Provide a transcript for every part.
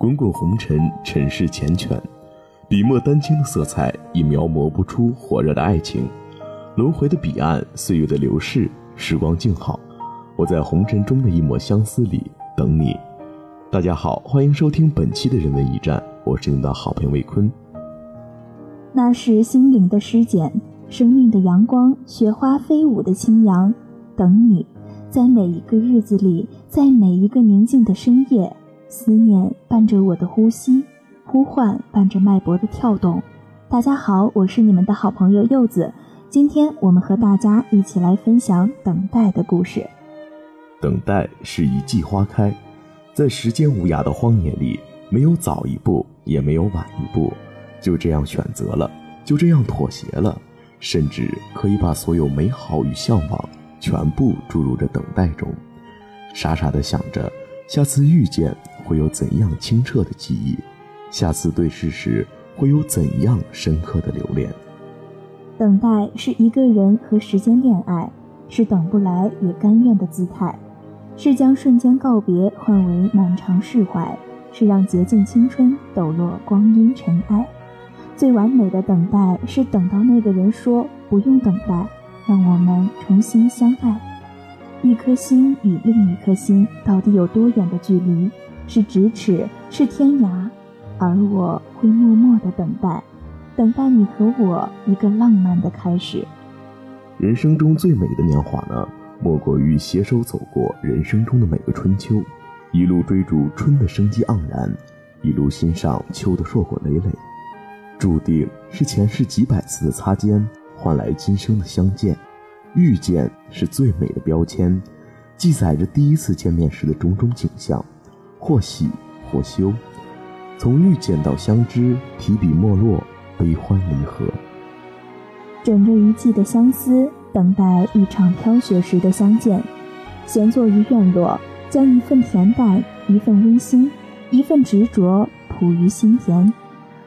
滚滚红尘，尘世缱绻，笔墨丹青的色彩已描摹不出火热的爱情。轮回的彼岸，岁月的流逝，时光静好，我在红尘中的一抹相思里等你。大家好，欢迎收听本期的人文驿站，我是你的好朋友魏坤。那是心灵的诗简，生命的阳光，雪花飞舞的清扬。等你，在每一个日子里，在每一个宁静的深夜，思念伴着我的呼吸，呼唤伴着脉搏的跳动。大家好，我是你们的好朋友柚子。今天我们和大家一起来分享等待的故事。等待是一季花开，在时间无涯的荒野里，没有早一步，也没有晚一步，就这样选择了，就这样妥协了，甚至可以把所有美好与向往全部注入这等待中，傻傻的想着下次遇见会有怎样清澈的记忆，下次对视时会有怎样深刻的留恋。等待是一个人和时间恋爱，是等不来也甘愿的姿态，是将瞬间告别换为漫长释怀，是让洁净青春抖落光阴尘埃。最完美的等待是等到那个人说不用等待，让我们重新相爱。一颗心与另一颗心到底有多远的距离？是咫尺，是天涯，而我会默默的等待。等待你和我一个浪漫的开始。人生中最美的年华呢，莫过于携手走过人生中的每个春秋，一路追逐春的生机盎然，一路欣赏秋的硕果累累。注定是前世几百次的擦肩，换来今生的相见。遇见是最美的标签，记载着第一次见面时的种种景象，或喜或羞。从遇见到相知，提笔墨落。悲欢离合，枕着一季的相思，等待一场飘雪时的相见。闲坐于院落，将一份恬淡，一份温馨，一份执着谱于心田。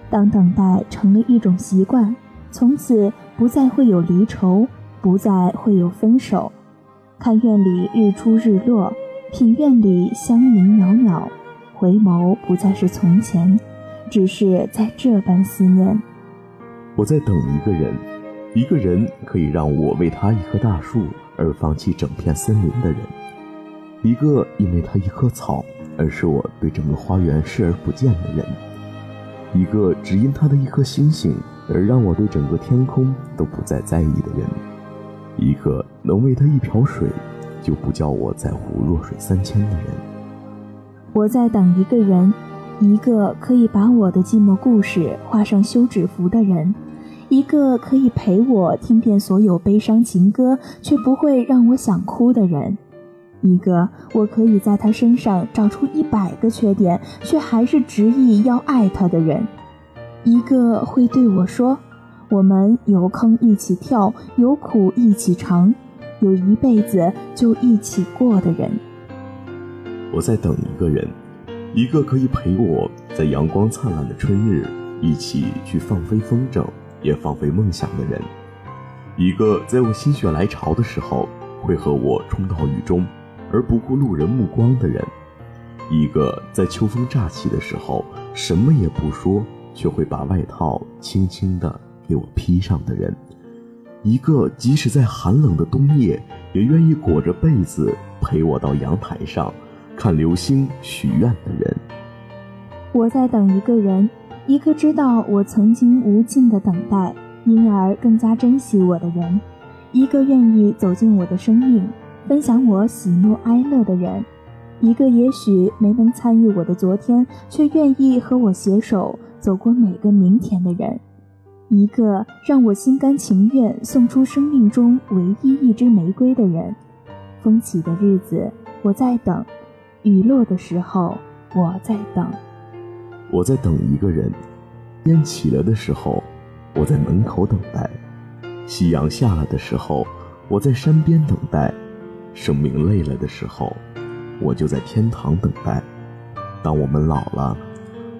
当等待成了一种习惯，从此不再会有离愁，不再会有分手。看院里日出日落，品院里香云袅袅，回眸不再是从前，只是在这般思念。我在等一个人，一个人可以让我为他一棵大树而放弃整片森林的人，一个因为他一棵草而使我对整个花园视而不见的人，一个只因他的一颗星星而让我对整个天空都不再在意的人，一个能为他一瓢水就不叫我在乎弱水三千的人。我在等一个人。一个可以把我的寂寞故事画上休止符的人，一个可以陪我听遍所有悲伤情歌却不会让我想哭的人，一个我可以在他身上找出一百个缺点却还是执意要爱他的人，一个会对我说：“我们有坑一起跳，有苦一起尝，有一辈子就一起过的人。”我在等一个人。一个可以陪我在阳光灿烂的春日一起去放飞风筝，也放飞梦想的人；一个在我心血来潮的时候会和我冲到雨中而不顾路人目光的人；一个在秋风乍起的时候什么也不说，却会把外套轻轻地给我披上的人；一个即使在寒冷的冬夜也愿意裹着被子陪我到阳台上。看流星许愿的人，我在等一个人，一个知道我曾经无尽的等待，因而更加珍惜我的人，一个愿意走进我的生命，分享我喜怒哀乐的人，一个也许没能参与我的昨天，却愿意和我携手走过每个明天的人，一个让我心甘情愿送出生命中唯一一支玫瑰的人。风起的日子，我在等。雨落的时候，我在等。我在等一个人。天起了的时候，我在门口等待；夕阳下了的时候，我在山边等待；生命累了的时候，我就在天堂等待。当我们老了，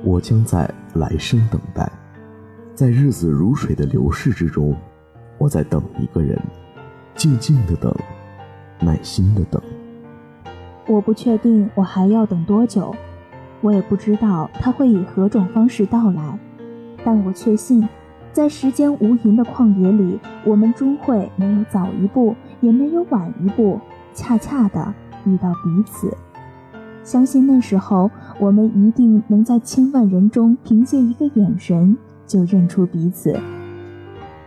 我将在来生等待。在日子如水的流逝之中，我在等一个人，静静的等，耐心的等。我不确定我还要等多久，我也不知道它会以何种方式到来，但我确信，在时间无垠的旷野里，我们终会没有早一步，也没有晚一步，恰恰的遇到彼此。相信那时候，我们一定能在千万人中，凭借一个眼神就认出彼此。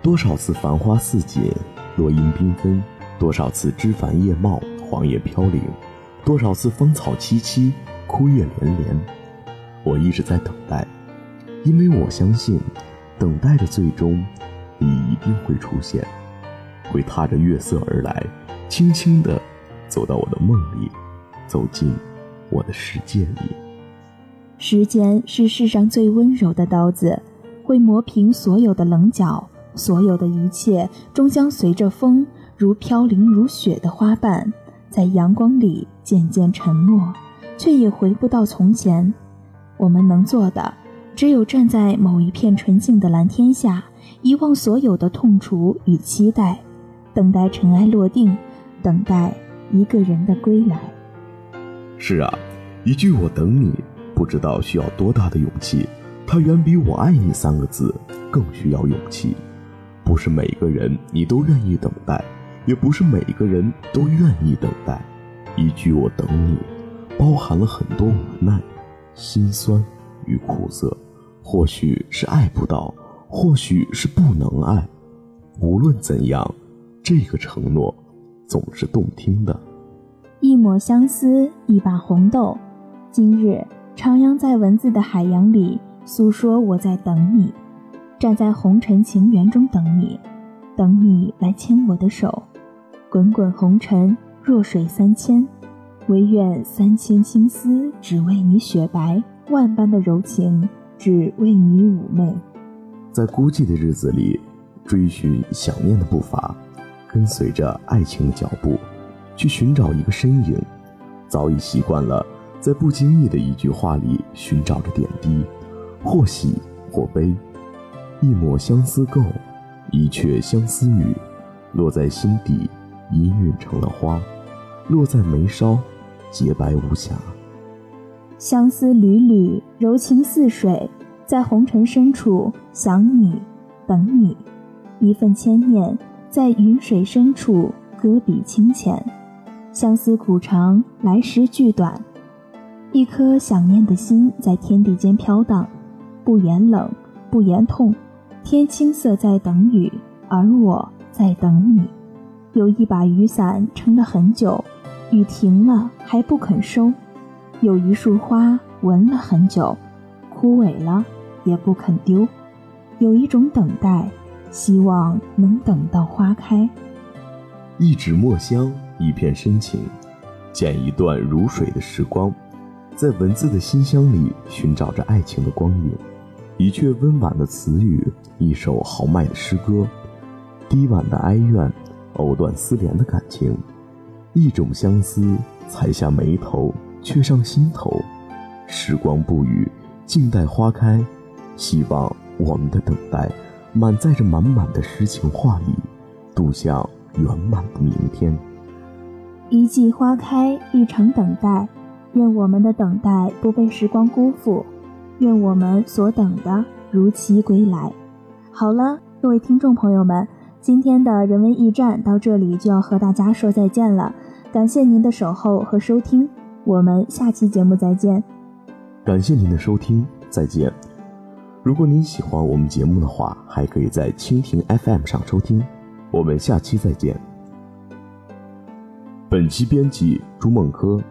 多少次繁花似锦，落英缤纷；多少次枝繁叶茂，黄叶飘零；多少次芳草萋萋，枯叶连连。我一直在等待，因为我相信，等待的最终，你一定会出现，会踏着月色而来，轻轻地走到我的梦里，走进。我的世界里，时间是世上最温柔的刀子，会磨平所有的棱角，所有的一切终将随着风，如飘零如雪的花瓣，在阳光里渐渐沉没，却也回不到从前。我们能做的，只有站在某一片纯净的蓝天下，遗忘所有的痛楚与期待，等待尘埃落定，等待一个人的归来。是啊，一句“我等你”，不知道需要多大的勇气。它远比“我爱你”三个字更需要勇气。不是每个人你都愿意等待，也不是每个人都愿意等待。一句“我等你”，包含了很多无奈、心酸与苦涩。或许是爱不到，或许是不能爱。无论怎样，这个承诺总是动听的。一抹相思，一把红豆。今日徜徉在文字的海洋里，诉说我在等你，站在红尘情缘中等你，等你来牵我的手。滚滚红尘，弱水三千，唯愿三千青丝只为你雪白，万般的柔情只为你妩媚。在孤寂的日子里，追寻想念的步伐，跟随着爱情的脚步。去寻找一个身影，早已习惯了在不经意的一句话里寻找着点滴，或喜或悲。一抹相思垢，一阙相思雨，落在心底，氤氲成了花；落在眉梢，洁白无瑕。相思缕缕，柔情似水，在红尘深处想你，等你，一份牵念，在云水深处搁笔清浅。相思苦长，来时俱短。一颗想念的心在天地间飘荡，不言冷，不言痛。天青色在等雨，而我在等你。有一把雨伞撑了很久，雨停了还不肯收。有一束花闻了很久，枯萎了也不肯丢。有一种等待，希望能等到花开。一纸墨香。一片深情，剪一段如水的时光，在文字的馨香里寻找着爱情的光影。一阙温婉的词语，一首豪迈的诗歌，低婉的哀怨，藕断丝连的感情。一种相思，才下眉头，却上心头。时光不语，静待花开。希望我们的等待，满载着满满的诗情画意，度向圆满的明天。一季花开，一场等待。愿我们的等待不被时光辜负，愿我们所等的如期归来。好了，各位听众朋友们，今天的人文驿站到这里就要和大家说再见了。感谢您的守候和收听，我们下期节目再见。感谢您的收听，再见。如果您喜欢我们节目的话，还可以在蜻蜓 FM 上收听。我们下期再见。本期编辑朱梦珂。